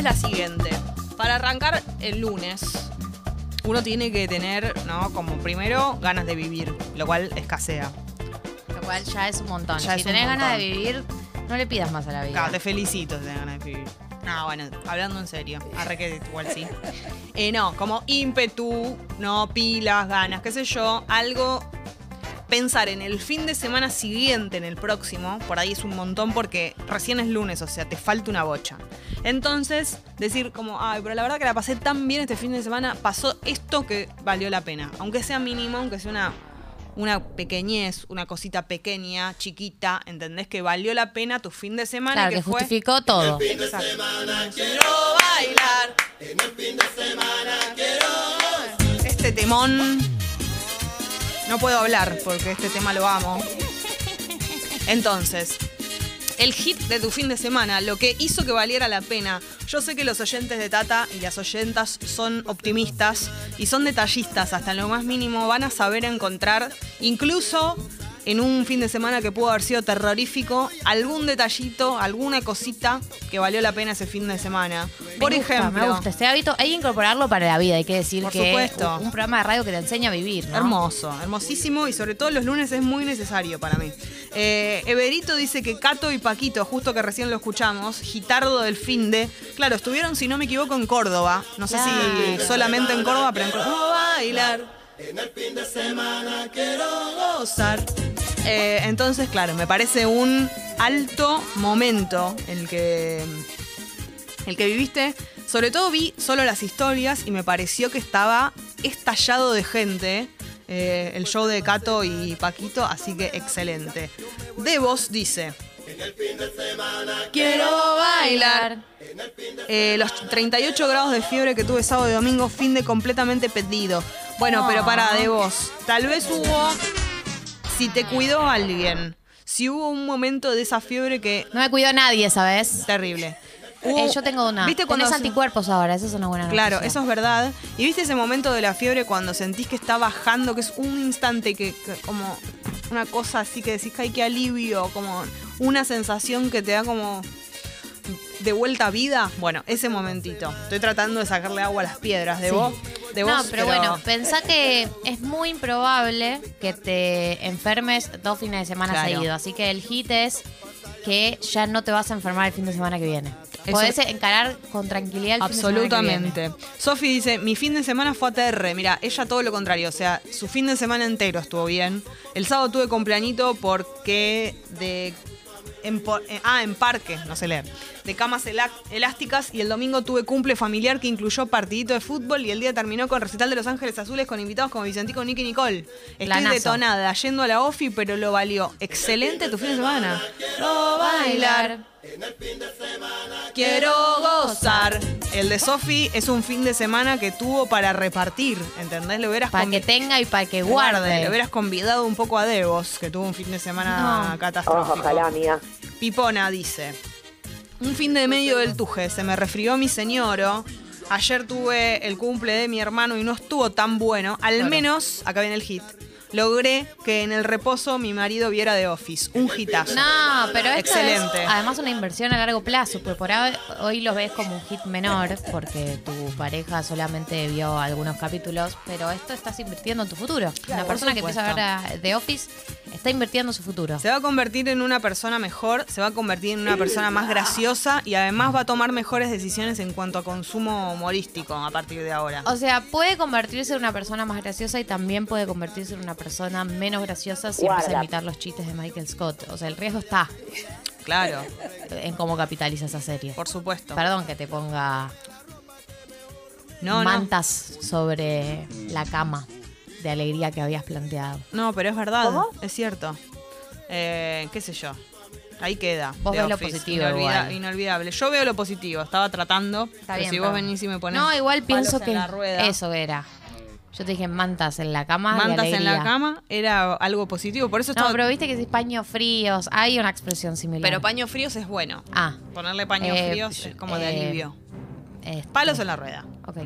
es la siguiente. Para arrancar el lunes, uno tiene que tener, ¿no? Como primero, ganas de vivir, lo cual escasea. Lo cual ya es un montón. Ya si tenés ganas de vivir, no le pidas más a la vida. Claro, te felicito si tenés ganas de vivir. No, bueno, hablando en serio. Arre que igual sí. Eh, no, como ímpetu, no, pilas, ganas, qué sé yo, algo. Pensar en el fin de semana siguiente, en el próximo, por ahí es un montón porque recién es lunes, o sea, te falta una bocha. Entonces, decir como, ay, pero la verdad que la pasé tan bien este fin de semana, pasó esto que valió la pena. Aunque sea mínimo, aunque sea una, una pequeñez, una cosita pequeña, chiquita, ¿entendés? Que valió la pena tu fin de semana. claro, que, fue, justificó todo. Exacto. Quiero bailar. En el fin de semana quiero. Este temón. No puedo hablar porque este tema lo amo. Entonces, el hit de tu fin de semana, lo que hizo que valiera la pena. Yo sé que los oyentes de Tata y las oyentas son optimistas y son detallistas hasta en lo más mínimo. Van a saber encontrar, incluso en un fin de semana que pudo haber sido terrorífico, algún detallito, alguna cosita que valió la pena ese fin de semana. Por gusta, ejemplo, me gusta este hábito. Hay que incorporarlo para la vida. Hay que decir Por que supuesto. un, un programa de radio que te enseña a vivir. ¿no? Hermoso, hermosísimo y sobre todo los lunes es muy necesario para mí. Eh, Everito dice que Cato y Paquito, justo que recién lo escuchamos, gitardo del fin de, claro, estuvieron, si no me equivoco, en Córdoba. No sé si solamente en Córdoba, pero en Córdoba. Bailar. En el fin de semana quiero gozar. Eh, entonces, claro, me parece un alto momento el que el que viviste. Sobre todo vi solo las historias y me pareció que estaba estallado de gente eh, el show de Cato y Paquito, así que excelente. Devos dice. Quiero bailar. Eh, los 38 grados de fiebre que tuve sábado y domingo, fin de completamente perdido. Bueno, pero para de vos. Tal vez hubo. Si te cuidó alguien. Si hubo un momento de esa fiebre que. No me cuidó nadie, ¿sabes? Terrible. Eh, yo tengo una. ¿Viste cuando Tenés anticuerpos ahora, eso es una buena noticia. Claro, eso es verdad. Y viste ese momento de la fiebre cuando sentís que está bajando, que es un instante que, que como una cosa así que decís que hay que alivio, como una sensación que te da como de vuelta a vida. Bueno, ese momentito. Estoy tratando de sacarle agua a las piedras de Sí. vos. De no, pero, bueno, pensá que es muy improbable que te enfermes dos fines de semana Claro. seguidos. Así que el hit es que ya no te vas a enfermar el fin de semana que viene. Eso- Podés encarar con tranquilidad el. Absolutamente. Sofi dice, mi fin de semana fue ATR. Mira, ella todo lo contrario. O sea, su fin de semana entero estuvo bien. El sábado tuve cumpleañito porque de... En, po- eh, ah, en parque, no sé leer. De camas elásticas y el domingo tuve cumple familiar que incluyó partidito de fútbol y el día terminó con recital de Los Ángeles Azules con invitados como Vicentico, Nicky y Nicole. Estoy detonada, yendo a la OFI, pero lo valió. Excelente tu fin de semana. No bailar. Quiero gozar. El de Sofi es un fin de semana que tuvo para repartir, ¿entendés? Le hubieras Para convi- que tenga y para que guarde. Le hubieras convidado un poco a Devos, que tuvo un fin de semana No. catastrófico. Ojalá, amiga. Pipona dice: Un fin de medio del tuje, se me resfrió mi señoro. Ayer tuve el cumple de mi hermano y no estuvo tan bueno. Al Claro. menos, acá viene el hit. Logré que en el reposo mi marido viera The Office. Un hitazo. No, pero esto Excelente. es además una inversión a largo plazo, porque por ahora- hoy lo ves como un hit menor, porque tu pareja solamente vio algunos capítulos, pero esto estás invirtiendo en tu futuro. Una por persona que empieza a ver The Office está invirtiendo en su futuro. Se va a convertir en una persona mejor, se va a convertir en una persona más graciosa y además va a tomar mejores decisiones en cuanto a consumo humorístico a partir de ahora. O sea, puede convertirse en una persona más graciosa y también puede convertirse en una persona menos graciosa si empieza a imitar los chistes de Michael Scott. O sea, el riesgo está Claro, en cómo capitaliza esa serie. por supuesto. Perdón que te ponga No, no. mantas sobre la cama de alegría que habías planteado. No, pero es verdad, ¿Cómo? es cierto. Eh, qué sé yo. Ahí queda. Vos ves lo positivo inolvida- igual. Inolvidable. Yo veo lo positivo. Estaba tratando. Está pero bien, si vos pero- venís y me pones. No, igual pienso que en la rueda, eso era. Yo te dije mantas en la cama. Mantas en la cama era algo positivo. Por eso No, estaba. pero viste que si paños fríos, hay una expresión similar. pero paños fríos es bueno. Ah, Ponerle paños Eh, fríos es como de eh, alivio. este, Palos en la rueda. Ok.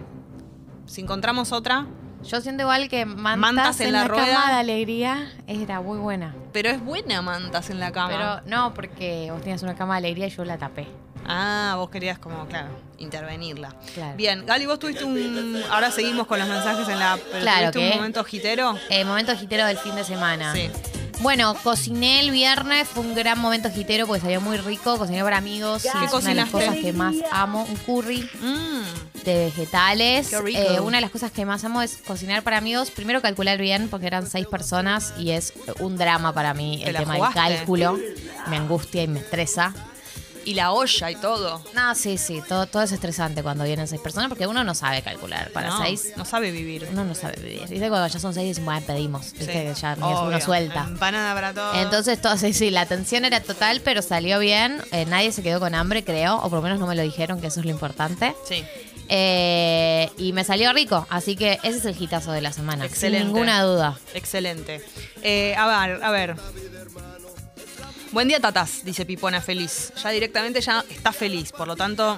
Si encontramos otra, Yo siento igual que Mantas, Mantas en en, la la, rueda. cama de alegría era muy buena. Pero es buena mantas en la cama. Pero no, porque vos tenías una cama de alegría y yo la tapé. Ah, vos querías como, claro, intervenirla. Claro. Bien, Gali, vos tuviste un... Ahora seguimos con los mensajes en la... Pero Claro ¿Tuviste un que- momento jitero? Eh, momento gitero del fin de semana. Sí. Bueno, cociné el viernes, fue un gran momento gitero porque salió muy rico, cociné para amigos, y ¿Qué es una de las cosas que más amo, un curry Mm, de vegetales. Qué rico. Eh, una de las cosas que más amo es cocinar para amigos. Primero calcular bien porque eran seis personas y es un drama para mí ¿Te el tema jugaste? del cálculo. Me angustia y me estresa. Y la olla y todo. No, sí, sí, todo, todo es estresante cuando vienen seis personas porque uno no sabe calcular. Para no, seis, No sabe vivir. uno no sabe vivir. Viste cuando ya son seis, dicen, bueno, pedimos. Viste Sí, que ya obvio. uno suelta. Empanada para todo. Entonces, todo, sí, sí, la tensión era total, pero salió bien. Eh, nadie se quedó con hambre, creo, o por lo menos no me lo dijeron, que eso es lo importante. Sí. Eh, y me salió rico, así que ese es el hitazo de la semana. Excelente. Sin ninguna duda. Excelente. Eh, a ver, a ver. Buen día, tatas, dice Pipona feliz. Ya directamente ya está feliz, por lo tanto,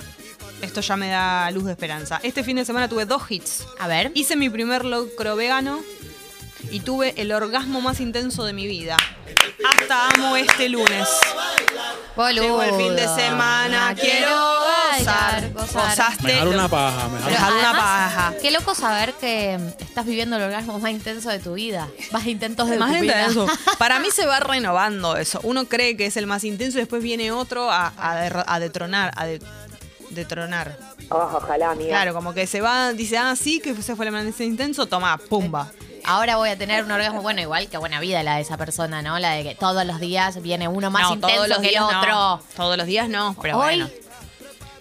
esto ya me da luz de esperanza. Este fin de semana tuve dos hits. A ver. Hice mi primer locro vegano y tuve el orgasmo más intenso de mi vida. Hasta amo este lunes. Boludo. Llegó el fin de semana, quiero. Bailar, gozar. Gozaste. Una paja, me Dejar una además, paja. Qué loco saber que estás viviendo el orgasmo más intenso de tu vida. Más intentos de Más tu vida. intenso. Para mí se va renovando eso. Uno cree que es el más intenso y después viene otro a, a a detronar, a de- detronar. Oh, ojalá, amiga. Claro, como que se va, dice, ah, sí, que ese fue el más intenso, toma, pumba. Ahora voy a tener un orgasmo, bueno, igual que buena vida la de esa persona, ¿no? La de que todos los días viene uno más no, intenso todos los que el otro. no. Todos los días no, pero Hoy, bueno.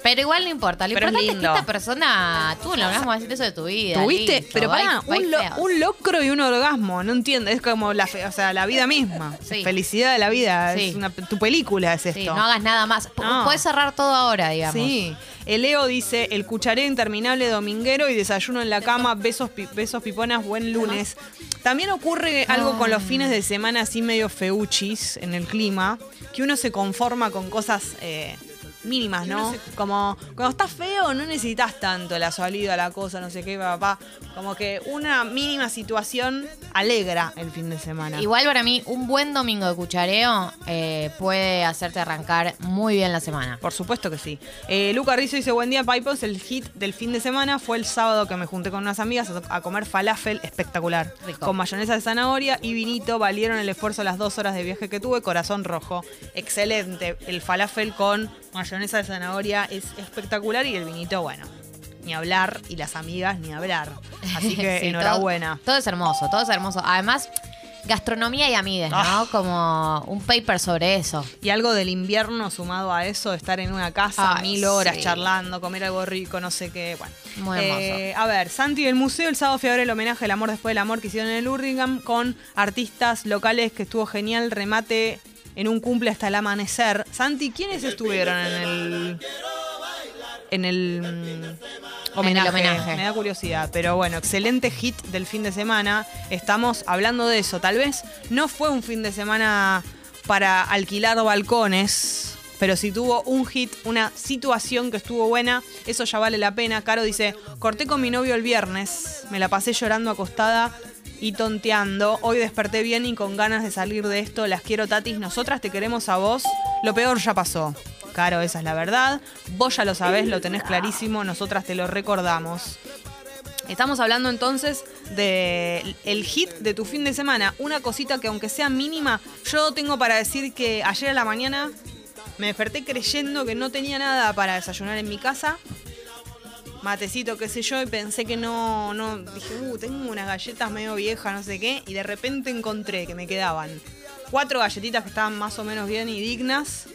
Pero igual no importa. Lo Pero importante es, que esta persona tuvo el orgasmo más intenso de tu vida. ¿Tuviste? listo. Pero pará, Bye- bye un, lo- un locro y un orgasmo, no entiendo. Es como la, fe- o sea, la vida misma. Sí. Felicidad de la vida. Sí. Es una- tu película es esto. Sí, no hagas nada más. P- No. Puedes cerrar todo ahora, digamos. Sí. El Leo dice, el cuchareo interminable dominguero y desayuno en la cama, besos, pi- besos piponas, buen lunes. También ocurre algo con los fines de semana así medio feuchis en el clima, que uno se conforma con cosas eh, mínimas, ¿no? Como cuando estás feo no necesitas tanto la salida, la cosa, no sé qué, papá. Como que una mínima situación alegra el fin de semana. Igual para mí, un buen domingo de cuchareo eh, puede hacerte arrancar muy bien la semana. Por supuesto que sí. Eh, Luca Rizzo dice, buen día, Pipos. El hit del fin de semana fue el sábado que me junté con unas amigas a, a comer falafel espectacular. Rico. Con mayonesa de zanahoria y vinito. Valieron el esfuerzo las dos horas de viaje que tuve. Corazón rojo. Excelente. El falafel con mayonesa de zanahoria es espectacular y el vinito, bueno, ni hablar. Y las amigas, ni hablar. Así que Sí, enhorabuena. Todo, todo es hermoso, todo es hermoso. Además, gastronomía y amigues, ¿no? Ah. Como un paper sobre eso. Y algo del invierno sumado a eso, de estar en una casa Ay, mil horas sí. charlando, comer algo rico, no sé qué. Bueno. Muy Eh, a ver, Santi del Museo, el sábado ver el homenaje al amor después del amor que hicieron en el Hurlingham con artistas locales que estuvo genial, remate en un cumple hasta el amanecer. Santi, ¿quiénes estuvieron en el en el mm, homenaje? homenaje. Me da curiosidad, pero bueno, excelente hit del fin de semana. Estamos hablando de eso. Tal vez no fue un fin de semana para alquilar balcones. Pero si tuvo un hit, una situación que estuvo buena, eso ya vale la pena. Caro dice, corté con mi novio el viernes, me la pasé llorando acostada y tonteando. Hoy desperté bien y con ganas de salir de esto. Las quiero, Tatis. Nosotras te queremos a vos. Lo peor ya pasó. Caro, esa es la verdad. Vos ya lo sabés, lo tenés clarísimo. Nosotras te lo recordamos. Estamos hablando entonces de el hit de tu fin de semana. Una cosita que aunque sea mínima, yo tengo para decir que ayer a la mañana me desperté creyendo que no tenía nada para desayunar en mi casa. Matecito, qué sé yo, y pensé que no, no, dije, uh, tengo unas galletas medio viejas, no sé qué, y de repente encontré que me quedaban cuatro galletitas que estaban más o menos bien y dignas,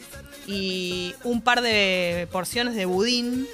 y un par de porciones de budín,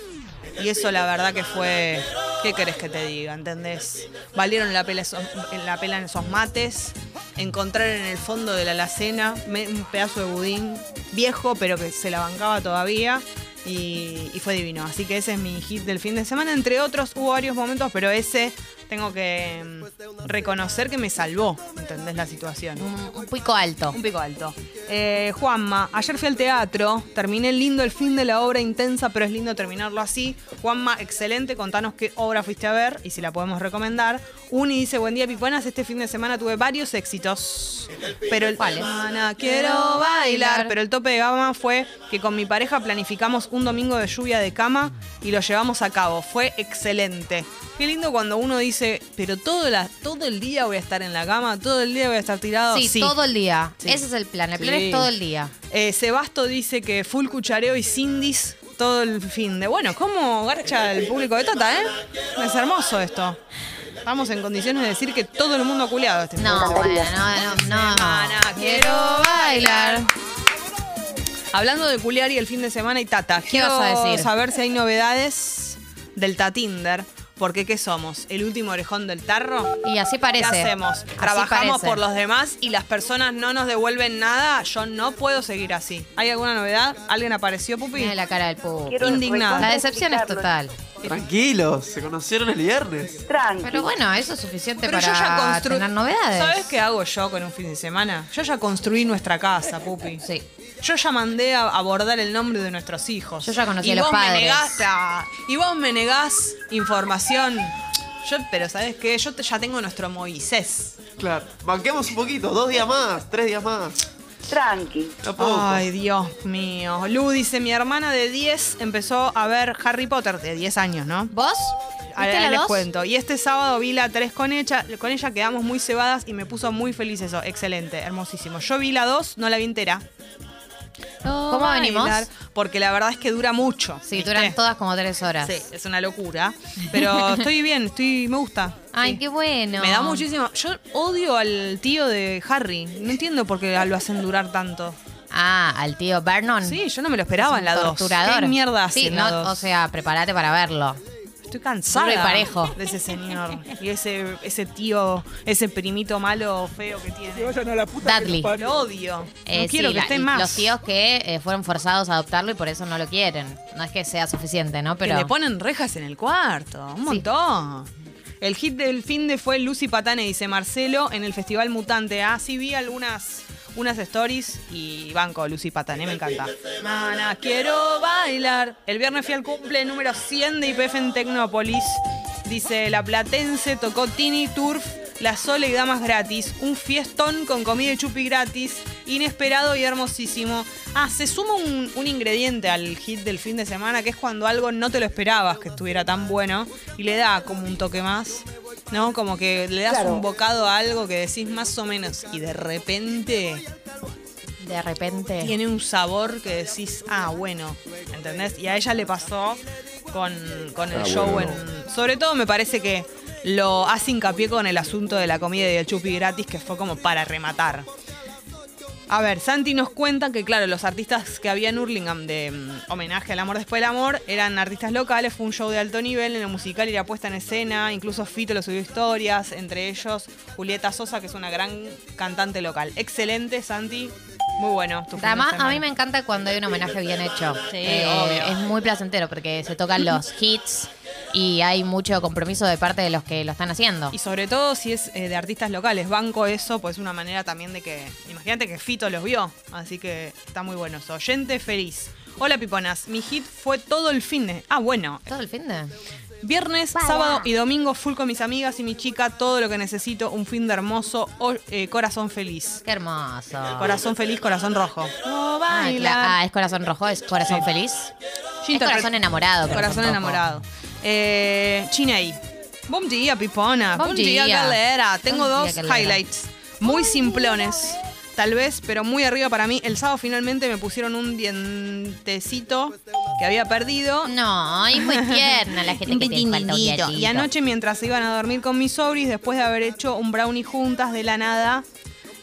y eso la verdad que fue, ¿qué querés que te diga? ¿Entendés? Valieron la pena esos, la pena en esos mates, encontrar en el fondo de la alacena un pedazo de budín viejo, pero que se la bancaba todavía. Y, fue divino. Así que ese es mi hit del fin de semana. Entre otros, hubo varios momentos, pero ese tengo que reconocer que me salvó, ¿entendés la situación? Un, un pico alto. Un pico alto. Eh, Juanma, ayer fui al teatro, terminé lindo el fin de la obra intensa, pero es lindo terminarlo así. Juanma, excelente, contanos qué obra fuiste a ver y si la podemos recomendar. Uni dice, buen día Piponas, este fin de semana tuve varios éxitos. Pero el quiero bailar. Pero el tope de gama fue que con mi pareja planificamos un domingo de lluvia de cama y lo llevamos a cabo. Fue excelente. Qué lindo cuando uno dice, pero todo, la, todo el día voy a estar en la cama, todo el día voy a estar tirado. Sí, todo el día. Ese es el plan. El plan es todo el día. Eh, Sebasto dice que full cuchareo y sindis todo el fin de. Bueno, ¿cómo garcha el público de Tata, eh? Es hermoso esto. Estamos en condiciones de decir que todo el mundo ha culeado este No, bueno, no, no, no. Quiero bailar. Hablando de culiar y el fin de semana y Tata, ¿Qué quiero vas a decir? saber si hay novedades del Tatinder. Porque, ¿qué somos? ¿El último orejón del tarro? Y así ¿Qué parece. hacemos? Así ¿Trabajamos parece. por los demás y las personas no nos devuelven nada? Yo no puedo seguir así. ¿Hay alguna novedad? ¿Alguien apareció, Pupi? Mira la cara del. Quiero Indignada. La decepción es total. Tranquilos, se conocieron el viernes. Tranqui. Pero bueno, eso es suficiente Pero para yo ya construí. tener novedades. ¿Sabes qué hago yo con un fin de semana? Yo ya construí nuestra casa, Pupi. Sí. Yo ya mandé a abordar el nombre de nuestros hijos. Yo ya conocí y a los vos Me padres. negás, ah, y vos me negás información. Yo, pero ¿sabes qué? Yo te- ya tengo nuestro Moisés. Claro. Banquemos un poquito, dos días más, tres días más. Tranqui. Ay, Dios mío. Lu dice, mi hermana de 10 empezó a ver Harry Potter, de 10 años, ¿no? ¿Vos? Ahora ¿Viste la les dos? cuento. Y este sábado vi la 3 con ella, con ella quedamos muy cebadas y me puso muy feliz eso. Excelente, hermosísimo. Yo vi la 2, no la vi entera. ¿Cómo venimos? Porque la verdad es que dura mucho. Sí, ¿viste? duran todas como tres horas. Sí, es una locura. Pero estoy bien, estoy, me gusta. Ay, Sí. qué bueno. Me da muchísimo. Yo odio al tío de Harry. No entiendo por qué lo hacen durar tanto. Ah, al tío Vernon. Sí, yo no me lo esperaba Es en la 2. torturador. ¿Qué mierda hace Sí, en la no, dos? o sea, prepárate para verlo. Estoy cansada Duro y parejo. de ese señor. Y ese, ese tío, ese primito malo, feo que tiene. Dudley. Lo odio. Eh, no quiero sí, que la- esté y más. Los tíos que eh, fueron forzados a adoptarlo y por eso no lo quieren. No es que sea suficiente, ¿no? Que Pero le ponen rejas en el cuarto. Un montón. El hit del fin de fue Lucy Patane, dice Marcelo, en el Festival Mutante. Ah, sí vi algunas unas stories y banco Lucy Patane, me encanta. Mana, quiero bailar. El viernes fui al cumple número 100 de IPF en Tecnópolis. Dice, la Platense tocó Tini Turf, La Sole y Damas gratis. Un fiestón con comida y chupi gratis. Inesperado y hermosísimo. Ah, se suma un ingrediente al hit del fin de semana, que es cuando algo no te lo esperabas que estuviera tan bueno. Y le da como un toque más. ¿No? Como que le das un bocado a algo que decís más o menos. Y de repente de repente. tiene un sabor que decís, ah, bueno, ¿entendés? Y a ella le pasó con, con el show en... Sobre todo me parece que lo hace hincapié con el asunto de la comida y el chupi gratis, que fue como para rematar. A ver, Santi nos cuenta que, claro, los artistas que había en Hurlingham de mm, homenaje al amor después del amor eran artistas locales, fue un show de alto nivel, en lo musical y la puesta en escena, incluso Fito lo subió historias, entre ellos Julieta Sosa, que es una gran cantante local. Excelente, Santi, muy bueno. tu Además, a mí me encanta cuando hay un homenaje bien hecho. Eh, Sí, obvio. Es muy placentero porque se tocan los hits y hay mucho compromiso de parte de los que lo están haciendo. Y sobre todo si es eh, de artistas locales, banco eso, pues es una manera también de que, imagínate que Fito los vio, así que está muy bueno eso. Oyente feliz. Hola Piponas, mi hit fue todo el fin de... Ah, bueno, ¿Todo el fin de? Viernes, sábado y domingo full con mis amigas y mi chica, todo lo que necesito, un fin de hermoso, o- eh, corazón feliz. Qué hermoso. Corazón feliz, corazón rojo. Oh, Ah, ah, es corazón rojo, es corazón Sí. feliz. Yo Es corazón enamorado. Corazón rojo. enamorado. Eh, Chiney. Bom dia, Pipona. Bom Bom dia, dia. galera. Tengo Bom dos galera. highlights. Muy simplones. Tal vez, pero muy arriba para mí. El sábado finalmente me pusieron un dientecito que había perdido. No, es muy tierna la gente que te falta un dientito. Y anoche mientras iban a dormir con mis sobris, después de haber hecho un brownie juntas de la nada,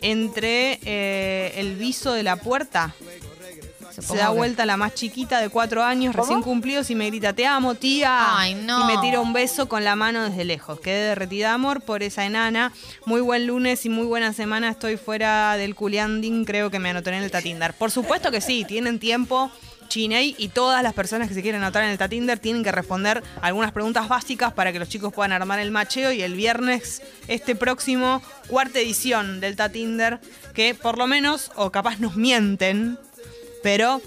entre eh, el viso de la puerta. Se da vuelta la más chiquita de cuatro años, recién cumplidos, y me grita, te amo, tía. Ay, no. Y me tira un beso con la mano desde lejos. Quedé derretida de amor por esa enana. Muy buen lunes y muy buena semana. Estoy fuera del culianding, creo que me anoté en el Tatindar. Por supuesto que sí, tienen tiempo Chiney y todas las personas que se quieren anotar en el Tatinder tienen que responder algunas preguntas básicas para que los chicos puedan armar el macheo y el viernes este próximo cuarta edición del Tatinder que por lo menos o capaz nos mienten, pero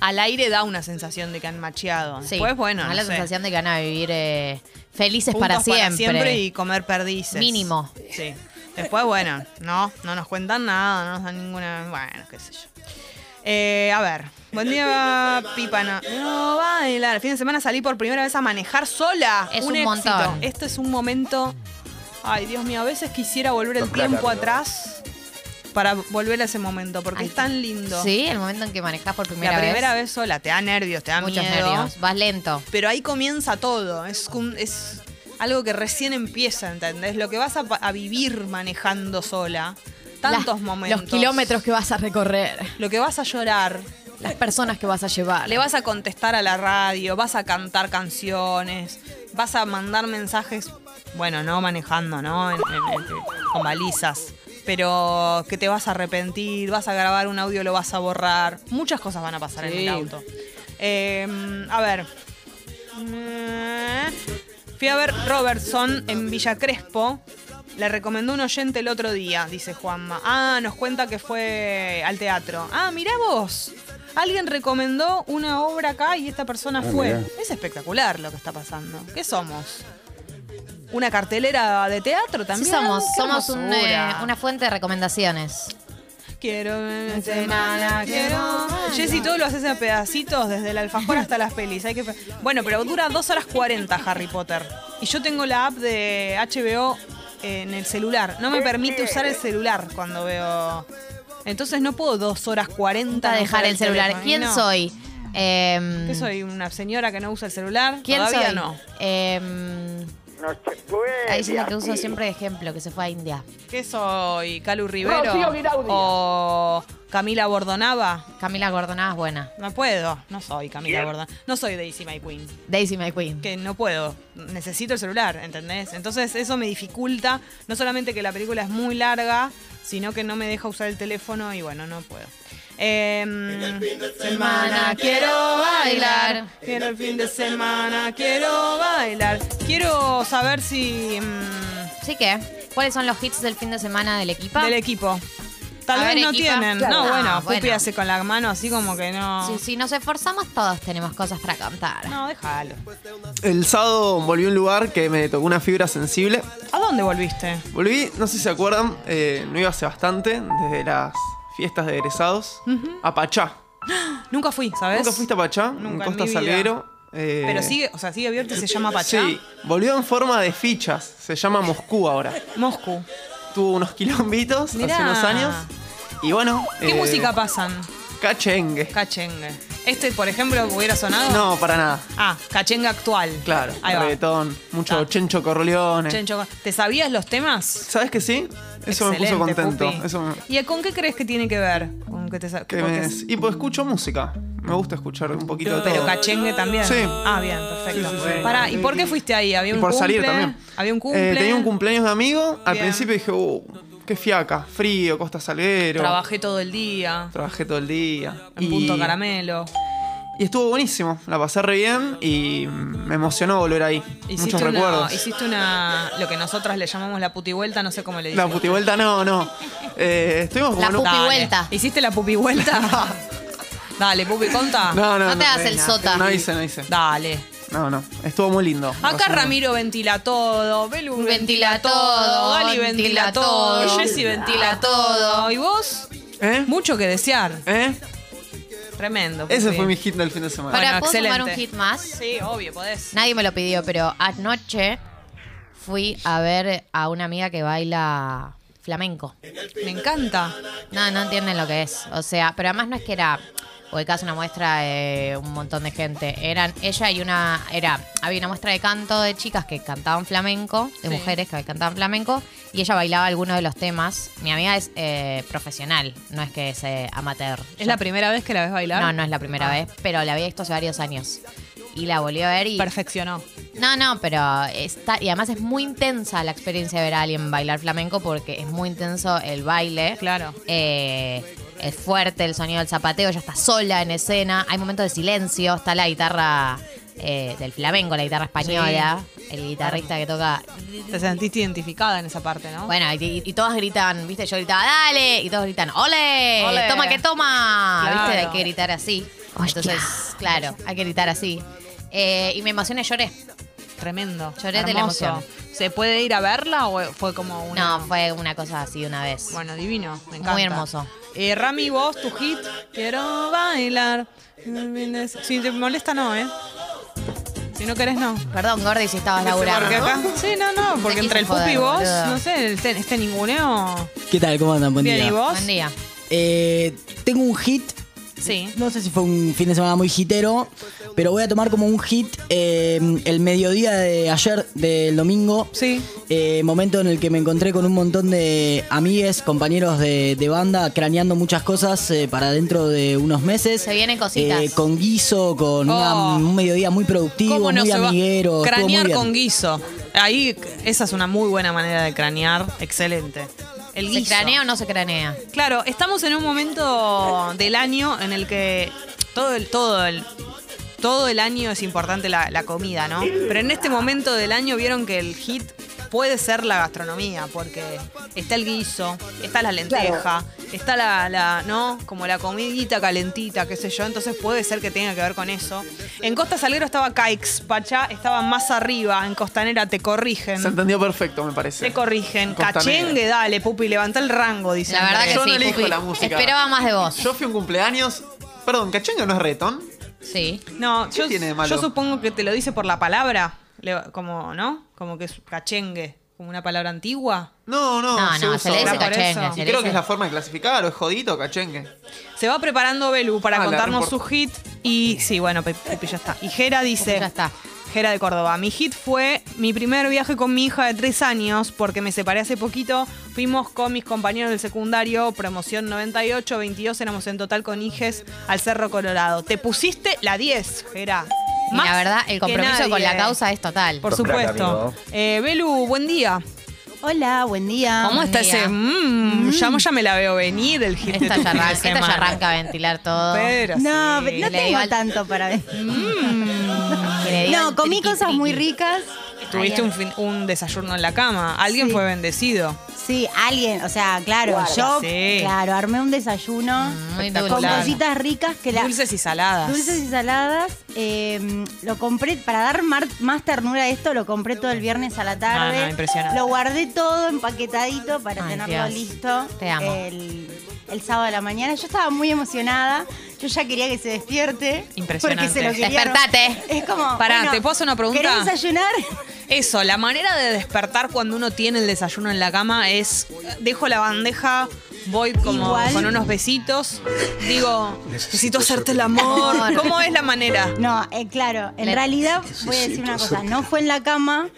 al aire da una sensación de que han macheado. Sí, Después, bueno, da no la sé, sensación de que van a vivir eh, felices juntos para siempre. y comer perdices. Mínimo. Sí. Después, bueno, no, no nos cuentan nada, no nos dan ninguna. Bueno, qué sé yo. Eh, a ver, buen día, Pipa. No, no bailar. El fin de semana salí por primera vez a manejar sola. Es un éxito. montón. Esto es un momento. Ay, Dios mío, a veces quisiera volver el tiempo atrás para volver a ese momento, porque Ay, es tan lindo. Sí, el momento en que manejás por primera La vez. primera vez sola, te da nervios, te da Muchos miedo. nervios. Vas lento. Pero ahí comienza todo. Es, es algo que recién empieza, ¿entendés? Lo que vas a, vivir manejando sola. Tantos Las- momentos. Los kilómetros que vas a recorrer. Lo que vas a llorar. Las personas que vas a llevar. Le vas a contestar a la radio, vas a cantar canciones, vas a mandar mensajes, bueno, no manejando, ¿no? En- en- en- con balizas. Pero que te vas a arrepentir, vas a grabar un audio, lo vas a borrar. Muchas cosas van a pasar en el auto. Eh, a ver. Fui a ver Robertson en Villa Crespo. Le recomendó un oyente el otro día, dice Juanma. Ah, nos cuenta que fue al teatro. Ah, mirá vos. Alguien recomendó una obra acá y esta persona fue. Es espectacular lo que está pasando. ¿Qué somos? ¿Una cartelera de teatro Sí también? somos, Qué somos un, hermosura. eh, una fuente de recomendaciones. Quiero nada, quiero. Jessy, todo lo haces en pedacitos, desde el alfajor hasta las pelis. Hay que... Bueno, pero dura 2 horas 40 Harry Potter. Y yo tengo la app de HBO en el celular. No me permite usar el celular cuando veo. Entonces no puedo 2 horas 40 Para no dejar usar el celular. teléfono. ¿Quién No. soy? Em, ¿Qué soy? ¿Una señora que no usa el celular? ¿Quién Todavía soy? no. Em, No se puede. ahí diciendo que uso siempre de ejemplo, que se fue a India. ¿Qué soy? ¿Calu Rivero? Rocío. ¿O Camila Bordonaba? Camila Gordonada es buena. No puedo. No soy Camila Bordonaba. No soy Daisy My Queen. Daisy My Queen. que no puedo, necesito el celular, ¿entendés? Entonces eso me dificulta, no solamente que la película es muy larga, sino que no me deja usar el teléfono y bueno, no puedo. Em, semana quiero bailar, quiero el fin de semana, quiero bailar. Quiero saber si mm, ¿Sí que? ¿Cuáles son los hits del fin de semana del equipo? del equipo. Tal A vez ver, no equipa. tienen. Claro. No, Ah, bueno, Pupi bueno. hace con la mano así como que no. Si, si nos esforzamos, todos tenemos cosas para cantar. No, déjalo. El sábado volví a un lugar que me tocó una fibra sensible. ¿A dónde volviste? Volví, no sé si se acuerdan, eh, no iba hace bastante, desde las fiestas de egresados, a Pachá. Nunca fui, ¿sabes? ¿Nunca fuiste a Pachá? Nunca en en Costa vida. Salguero. eh, Pero sigue, o sea, sigue abierto y se llama Pachá. Sí, volvió en forma de fichas. Se llama Moscú ahora. Moscú. Tuvo unos quilombitos Mirá. hace unos años. Y bueno. ¿Qué eh, música pasan? Cachengue. Cachengue. Este, por ejemplo, hubiera sonado. No, para nada. Ah, cachengue actual. Claro, Ahí va. reggaetón, mucho. Chencho Corleone. Chencho, ¿Te sabías los temas? ¿Sabes que sí? Eso me puso contento. Pupi. Eso me- ¿Y con qué crees que tiene que ver? Con que te sa- que porque me- es- Y pues escucho música. Me gusta escuchar un poquito de Pero todo. cachengue también. Sí. Ah, bien, perfecto. Sí, sí, sí. Pará, ¿y por qué fuiste ahí? ¿Había Y un por cumple? salir también. ¿Había un cumple? Eh, tenía un cumpleaños de amigo. Al Bien. principio dije, uh, qué fiaca. Frío, Costa Salguero. Trabajé todo el día. Trabajé todo el día. En y, Punto Caramelo. Y estuvo buenísimo. La pasé re bien y me emocionó volver ahí. Hiciste Muchos una, recuerdos. hiciste una, lo que nosotras le llamamos la putivuelta, no sé cómo le La dicen. putivuelta no, no. Eh, estuvimos como La pupi vuelta. ¿Hiciste la pupi vuelta? Dale, pupi, conta. No, no, No te hagas el sota. No hice, no hice. Dale. No, no. Estuvo muy lindo. Acá Ramiro ventila todo, Belu Ventila ventila todo, todo, Gali ventila ventila todo, todo, Jessy ventila todo. ¿Y vos? ¿Eh? Mucho que desear. ¿Eh? Tremendo. Ese fue mi hit del fin de semana. Para, Bueno, ¿puedo sumar excelente. un hit más? Sí, obvio, podés. Nadie me lo pidió, pero anoche fui a ver a una amiga que baila flamenco. Me encanta. No, no entienden lo que es. O sea, pero además no es que era ubicás una muestra de un montón de gente. Eran ella y una. Era. Había una muestra de canto de chicas que cantaban flamenco, de Sí. mujeres que cantaban flamenco, y ella bailaba algunos de los temas. Mi amiga es eh, profesional, no es que es eh, amateur. ¿Es la primera vez que la ves bailar? No, no es la primera Ah. vez, pero la había visto hace varios años. Y la volví a ver y. Perfeccionó. No, no, pero está. Y además es muy intensa la experiencia de ver a alguien bailar flamenco porque es muy intenso el baile. Claro. Eh, Es fuerte el sonido del zapateo, ella está sola en escena. Hay momentos de silencio, está la guitarra eh, del flamenco, la guitarra española, el guitarrista que toca. Te sentiste identificada en esa parte, ¿no? Bueno, y, y todas gritan, ¿viste? Yo gritaba, dale, y todos gritan, ¡ole! Ole. ¡Toma que toma! Claro. ¿Viste? Hay que gritar así. Entonces, claro, hay que gritar así. Eh, y me emocioné, lloré. Tremendo. Lloré de la emoción. ¿Se puede ir a verla o fue como una.? No, fue una cosa así una vez. Bueno, divino. Me encanta. Muy hermoso. Eh, Rami, vos, tu hit. Quiero bailar. Si te molesta, no, ¿eh? Si no querés, no. Perdón, Gordy, si estabas laburando. Porque acá. Sí, no, no. Porque entre el quise pupi y joder, vos, boludo. no sé, el te- este ninguneo. ¿Qué tal? ¿Cómo andan? Buen Bien, día. ¿y vos? Buen día. Eh, tengo un hit. Sí. No sé si fue un fin de semana muy hitero, pero voy a tomar como un hit eh, el mediodía de ayer, del domingo. Sí. Eh, momento en el que me encontré con un montón de amigues, compañeros de, de banda, craneando muchas cosas eh, para dentro de unos meses. Se vienen cositas. Eh, con guiso, con una- Oh. un mediodía muy productivo, ¿Cómo no muy amiguero. muy Cranear con guiso. Ahí, esa es una muy buena manera de cranear. Excelente. El ¿Se cranea o no se cranea? Claro, estamos en un momento del año en el que todo el, todo el, todo el año es importante la, la comida, ¿no? Pero en este momento del año vieron que el hit puede ser la gastronomía, porque está el guiso, está la lenteja, está la, la, ¿no? Como la comidita calentita, qué sé yo, entonces puede ser que tenga que ver con eso. En Costa Salguero estaba Caix, Pachá estaba más arriba, en Costanera te corrigen. Se entendió perfecto, me parece. Te corrigen. Cachengue, dale, pupi, levanta el rango, dice La verdad que. Yo no sí, elijo Pupi. la música. Esperaba más de vos. Yo fui a un cumpleaños. Perdón, ¿cachengue no es retón? Sí. No, ¿Qué yo, tiene de malo? yo supongo que te lo dice por la palabra, le- como, ¿no? Como que es cachengue, como una palabra antigua. No, no. No, se le dice cachengue. Y creo que es la forma de clasificar, o es jodito o cachengue. Se va preparando Belu para Ah, la contarnos su report- hit. Y sí, bueno, Pe- Pepi ya está. Y Jera dice. Ya está. Jera de Córdoba. Mi hit fue mi primer viaje con mi hija de tres años, porque me separé hace poquito. Fuimos con mis compañeros del secundario, promoción 98, 22 éramos en total con hijes al Cerro Colorado. Te pusiste la 10, Jera. Y Más la verdad, el que compromiso con la causa es total. Por supuesto. Eh, Belu, buen día. Hola, buen día. ¿Cómo buen está día. ese? mm, ya, ya me la veo venir el hit de Esta tu ya, fin de arranca, esta ya semana. arranca a ventilar todo. Pero No, sí. pero no Le tengo al- tanto para ver. Que le diga No, comí triqui, cosas muy triqui. ricas. Tuviste un, fin- un desayuno en la cama. Alguien Sí. fue bendecido. Sí, alguien, o sea, claro, yo, Sí. claro, armé un desayuno Muy con cositas ricas que la... Dulces y saladas. Dulces y saladas. eh, lo compré, para dar mar- más ternura a esto, lo compré todo el viernes a la tarde. Ah, no, impresionante. Lo guardé todo empaquetadito para Ay, tenerlo Dios. listo. Te amo. El, el sábado a la mañana. Yo estaba muy emocionada. Yo ya quería que se despierte. Impresionante. Porque se lo quería. Despertate. Es como. Pará, bueno, ¿te puedo hacer una pregunta? ¿Querés desayunar? Eso, la manera de despertar cuando uno tiene el desayuno en la cama es dejo la bandeja, voy como Igual. con unos besitos, digo, necesito hacerte el amor. Amor. ¿Cómo es la manera? No, eh, claro, en realidad voy a decir una cosa, no fue en la cama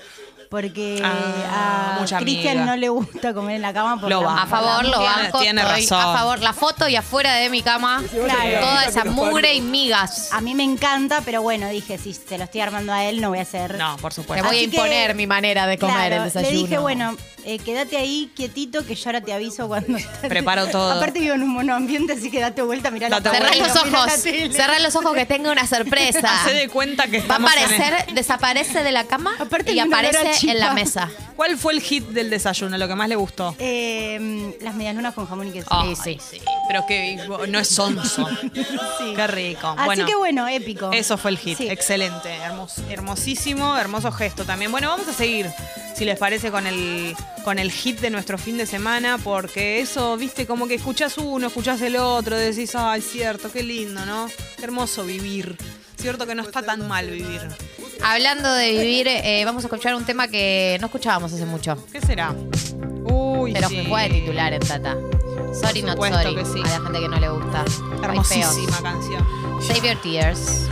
porque Ah, a Cristian amiga. no le gusta comer en la cama por Lo la-. A favor, lo Tiene- banco. tiene estoy razón. A favor, la foto y afuera de mi cama, Claro. toda esa mugre y migas. A mí me encanta, pero bueno, dije, si te lo estoy armando a él, no voy a hacer. No, por Te supuesto. voy a que- imponer mi manera de comer Claro, el desayuno. Le dije, bueno, eh, quédate ahí quietito que yo ahora te aviso cuando Preparo todo. Aparte vivo en un monoambiente, así que date vuelta, mirá la Cerrá los ojos. Cerrá los ojos que tenga una sorpresa. Hacé de cuenta que Va a estamos en el- aparecer, desaparece de la cama Aparte y de un olor a aparece chipa. en la mesa. ¿Cuál fue el hit del desayuno? Lo que más le gustó. Eh, las medialunas con jamón y queso. Ay, sí. sí. Pero que no es sonso. Sí. Qué rico. Así bueno, que bueno, épico. Eso fue el hit. Sí. Excelente. Hermos- hermosísimo, hermoso gesto también. Bueno, vamos a seguir, si les parece, con el, con el hit de nuestro fin de semana, porque eso, viste, como que escuchás uno, escuchás el otro, decís, ay, cierto, qué lindo, ¿no? Qué hermoso vivir. Cierto que no está tan mal vivir. Hablando de vivir, eh, vamos a escuchar un tema que no escuchábamos hace mucho. ¿Qué será? Uy, Pero sí. que fue de titular en Tata. Sorry, not supuesto sorry. que sí. A la gente que no le gusta. Ay, feo. Hermosísima canción. Save your tears.